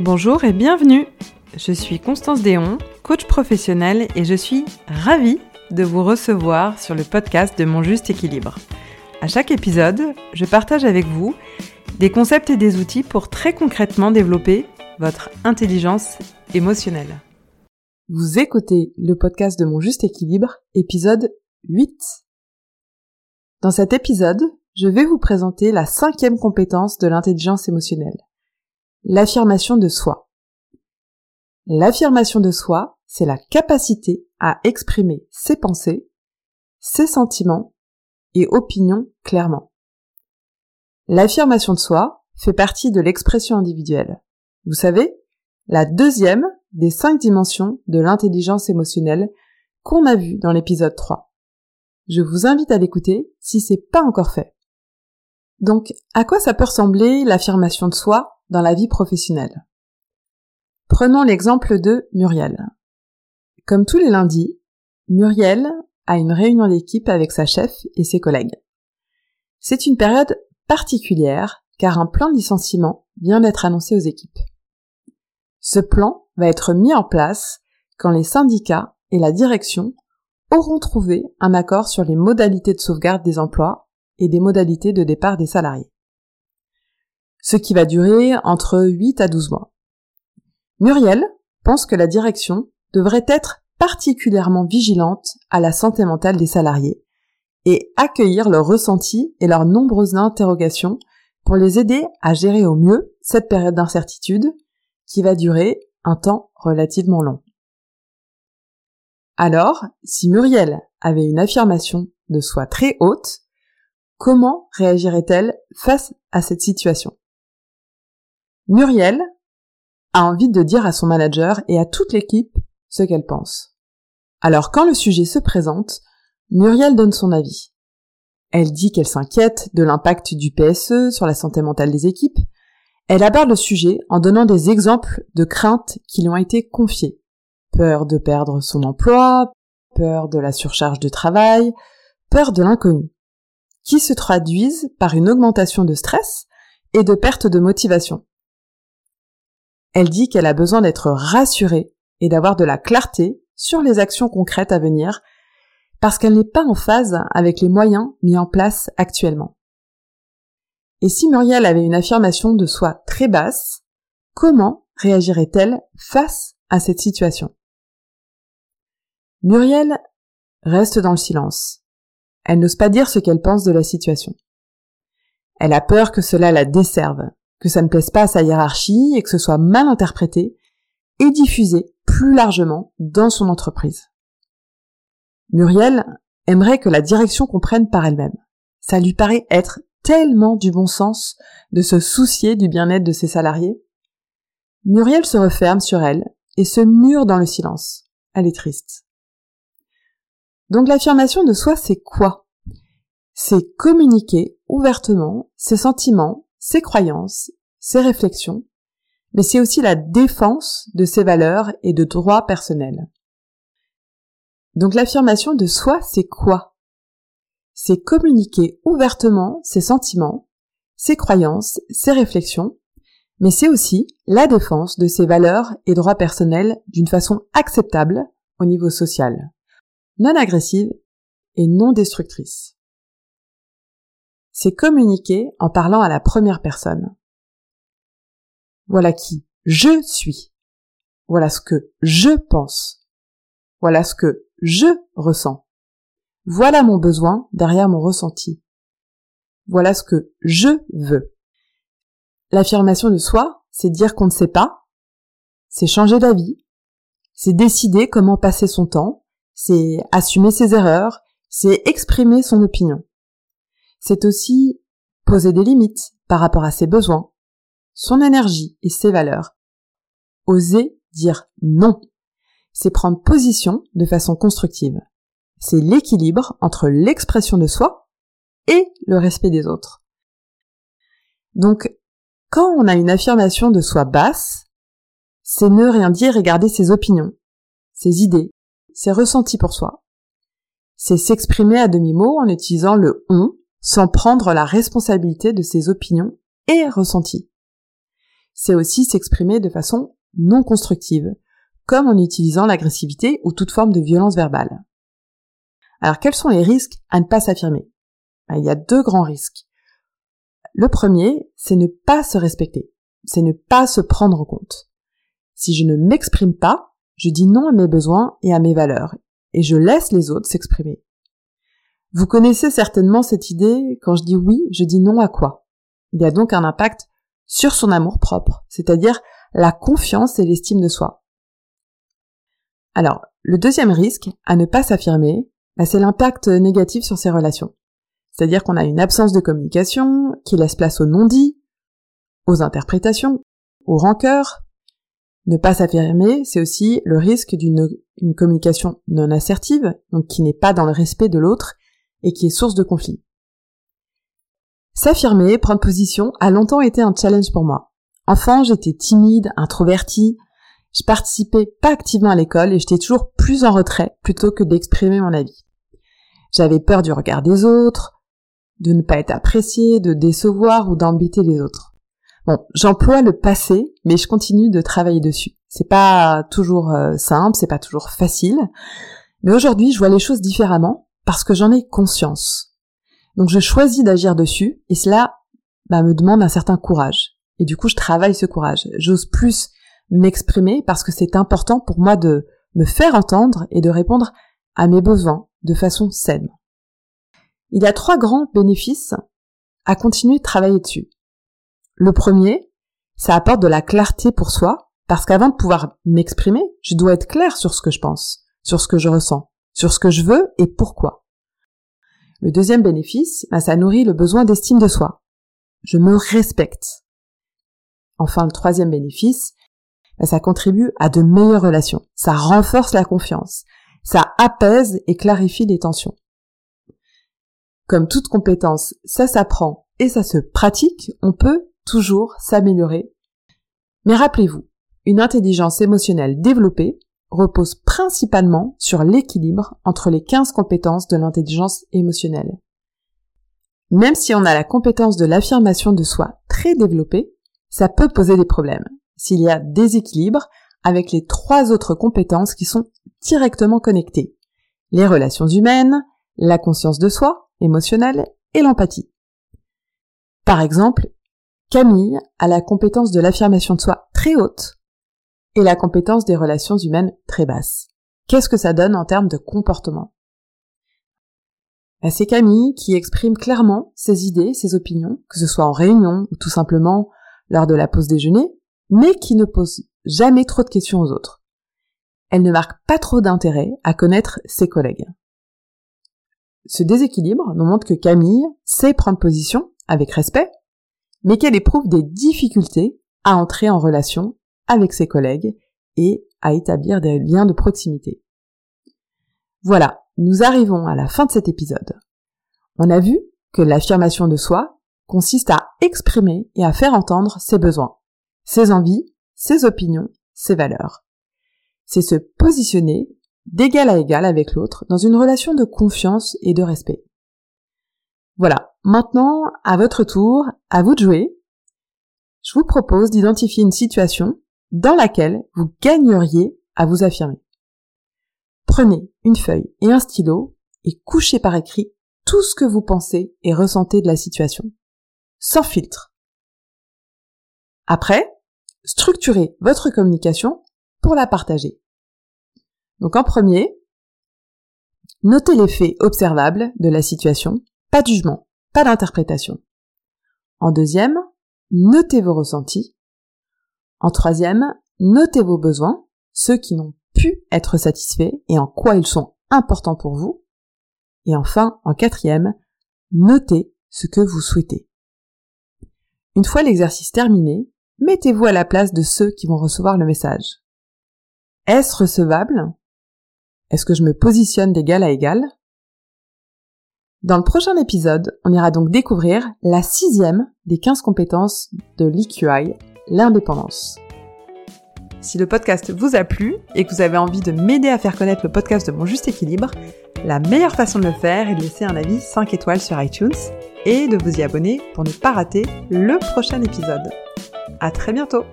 Bonjour et bienvenue. Je suis Constance Déon, coach professionnel et je suis ravie de vous recevoir sur le podcast de Mon Juste Équilibre. À chaque épisode, je partage avec vous des concepts et des outils pour très concrètement développer votre intelligence émotionnelle. Vous écoutez le podcast de Mon Juste Équilibre, épisode 8. Dans cet épisode, je vais vous présenter la cinquième compétence de l'intelligence émotionnelle, l'affirmation de soi. L'affirmation de soi, c'est la capacité à exprimer ses pensées, ses sentiments et opinions clairement. L'affirmation de soi fait partie de l'expression individuelle. Vous savez, la deuxième des cinq dimensions de l'intelligence émotionnelle qu'on a vu dans l'épisode 3. Je vous invite à l'écouter si c'est pas encore fait. Donc, à quoi ça peut ressembler l'affirmation de soi? Dans la vie professionnelle Prenons l'exemple de Muriel. Comme tous les lundis, Muriel a une réunion d'équipe avec sa chef et ses collègues. C'est une période particulière car un plan de licenciement vient d'être annoncé aux équipes. Ce plan va être mis en place quand les syndicats et la direction auront trouvé un accord sur les modalités de sauvegarde des emplois et des modalités de départ des salariés. Ce qui va durer entre 8 à 12 mois. Muriel pense que la direction devrait être particulièrement vigilante à la santé mentale des salariés et accueillir leurs ressentis et leurs nombreuses interrogations pour les aider à gérer au mieux cette période d'incertitude qui va durer un temps relativement long. Alors, si Muriel avait une affirmation de soi très haute, comment réagirait-elle face à cette situation? Muriel a envie de dire à son manager et à toute l'équipe ce qu'elle pense. Alors quand le sujet se présente, Muriel donne son avis. Elle dit qu'elle s'inquiète de l'impact du PSE sur la santé mentale des équipes. Elle aborde le sujet en donnant des exemples de craintes qui lui ont été confiées peur de perdre son emploi, peur de la surcharge de travail, peur de l'inconnu, qui se traduisent par une augmentation de stress et de perte de motivation. Elle dit qu'elle a besoin d'être rassurée et d'avoir de la clarté sur les actions concrètes à venir parce qu'elle n'est pas en phase avec les moyens mis en place actuellement. Et si Muriel avait une affirmation de soi très basse, comment réagirait-elle face à cette situation? Muriel reste dans le silence. Elle n'ose pas dire ce qu'elle pense de la situation. Elle a peur que cela la desserve, que ça ne plaise pas à sa hiérarchie et que ce soit mal interprété et diffusé plus largement dans son entreprise. Muriel aimerait que la direction comprenne par elle-même. Ça lui paraît être tellement du bon sens de se soucier du bien-être de ses salariés. Muriel se referme sur elle et se mure dans le silence. Elle est triste. Donc l'affirmation de soi, c'est quoi? C'est communiquer ouvertement ses sentiments, ses croyances, ses réflexions, mais c'est aussi la défense de ses valeurs et de droits personnels. Donc l'affirmation de soi, c'est quoi? C'est communiquer ouvertement ses sentiments, ses croyances, ses réflexions, mais c'est aussi la défense de ses valeurs et droits personnels d'une façon acceptable au niveau social non agressive et non destructrice. C'est communiquer en parlant à la première personne. Voilà qui je suis. Voilà ce que je pense. Voilà ce que je ressens. Voilà mon besoin derrière mon ressenti. Voilà ce que je veux. L'affirmation de soi, c'est dire qu'on ne sait pas, c'est changer d'avis, c'est décider comment passer son temps, c'est assumer ses erreurs, c'est exprimer son opinion. C'est aussi poser des limites par rapport à ses besoins, son énergie et ses valeurs. Oser dire non. C'est prendre position de façon constructive. C'est l'équilibre entre l'expression de soi et le respect des autres. Donc, quand on a une affirmation de soi basse, c'est ne rien dire et garder ses opinions, ses idées, c'est ressenti pour soi. C'est s'exprimer à demi-mot en utilisant le on sans prendre la responsabilité de ses opinions et ressentis. c'est aussi s'exprimer de façon non constructive, comme en utilisant l'agressivité ou toute forme de violence verbale. Alors quels sont les risques à ne pas s'affirmer? Ben, Il y a deux grands risques. Le premier, c'est ne pas se respecter, c'est ne pas se prendre en compte. Si je ne m'exprime pas, je dis non à mes besoins et à mes valeurs, et je laisse les autres s'exprimer. Vous connaissez certainement cette idée, quand je dis oui, je dis non à quoi? Il y a donc un impact sur son amour propre, c'est-à-dire la confiance et l'estime de soi. Alors, le deuxième risque à ne pas s'affirmer, bah, c'est l'impact négatif sur ses relations. C'est-à-dire qu'on a une absence de communication qui laisse place aux non-dits, aux interprétations, aux rancœurs. Ne pas s'affirmer, c'est aussi le risque d'une communication non assertive, donc qui n'est pas dans le respect de l'autre et qui est source de conflit. S'affirmer, prendre position, a longtemps été un challenge pour moi. Enfant, j'étais timide, introvertie, je participais pas activement à l'école et j'étais toujours plus en retrait plutôt que d'exprimer mon avis. J'avais peur du regard des autres, de ne pas être appréciée, de décevoir ou d'embêter les autres. Bon, j'emploie le passé, mais je continue de travailler dessus. C'est pas toujours euh, simple, c'est pas toujours facile, mais aujourd'hui, je vois les choses différemment parce que j'en ai conscience. Donc je choisis d'agir dessus et cela bah, me demande un certain courage. Et du coup, je travaille ce courage. J'ose plus m'exprimer parce que c'est important pour moi de me faire entendre et de répondre à mes besoins de façon saine. Il y a trois grands bénéfices à continuer de travailler dessus. Le premier, ça apporte de la clarté pour soi parce qu'avant de pouvoir m'exprimer, je dois être clair sur ce que je pense, sur ce que je ressens, sur ce que je veux et pourquoi. Le deuxième bénéfice, bah, ça nourrit le besoin d'estime de soi. Je me respecte. Enfin, le troisième bénéfice, bah, ça contribue à de meilleures relations. Ça renforce la confiance. Ça apaise et clarifie les tensions. Comme toute compétence, ça s'apprend et ça se pratique, on peut toujours s'améliorer. Mais rappelez-vous, une intelligence émotionnelle développée, repose principalement sur l'équilibre entre les 15 compétences de l'intelligence émotionnelle. Même si on a la compétence de l'affirmation de soi très développée, ça peut poser des problèmes s'il y a déséquilibre avec les trois autres compétences qui sont directement connectées. Les relations humaines, la conscience de soi, émotionnelle, et l'empathie. Par exemple, Camille a la compétence de l'affirmation de soi très haute, et la compétence des relations humaines très basse. Qu'est-ce que ça donne en termes de comportement? Ben, C'est Camille qui exprime clairement ses idées, ses opinions, que ce soit en réunion ou tout simplement lors de la pause déjeuner, mais qui ne pose jamais trop de questions aux autres. Elle ne marque pas trop d'intérêt à connaître ses collègues. Ce déséquilibre nous montre que Camille sait prendre position avec respect, mais qu'elle éprouve des difficultés à entrer en relation avec ses collègues et à établir des liens de proximité. Voilà, nous arrivons à la fin de cet épisode. On a vu que l'affirmation de soi consiste à exprimer et à faire entendre ses besoins, ses envies, ses opinions, ses valeurs. C'est se positionner d'égal à égal avec l'autre dans une relation de confiance et de respect. Voilà, maintenant, à votre tour, à vous de jouer. Je vous propose d'identifier une situation dans laquelle vous gagneriez à vous affirmer. Prenez une feuille et un stylo et couchez par écrit tout ce que vous pensez et ressentez de la situation, sans filtre. Après, structurez votre communication pour la partager. Donc en premier, notez les faits observables de la situation, pas de jugement, pas d'interprétation. En deuxième, notez vos ressentis. En troisième, notez vos besoins, ceux qui n'ont pu être satisfaits et en quoi ils sont importants pour vous. Et enfin, en quatrième, notez ce que vous souhaitez. Une fois l'exercice terminé, mettez-vous à la place de ceux qui vont recevoir le message. Est-ce recevable? Est-ce que je me positionne d'égal à égal? Dans le prochain épisode, on ira donc découvrir la sixième des 15 compétences de l'EQI, l'indépendance. Si le podcast vous a plu et que vous avez envie de m'aider à faire connaître le podcast de Mon Juste Équilibre, la meilleure façon de le faire est de laisser un avis 5 étoiles sur iTunes et de vous y abonner pour ne pas rater le prochain épisode. À très bientôt!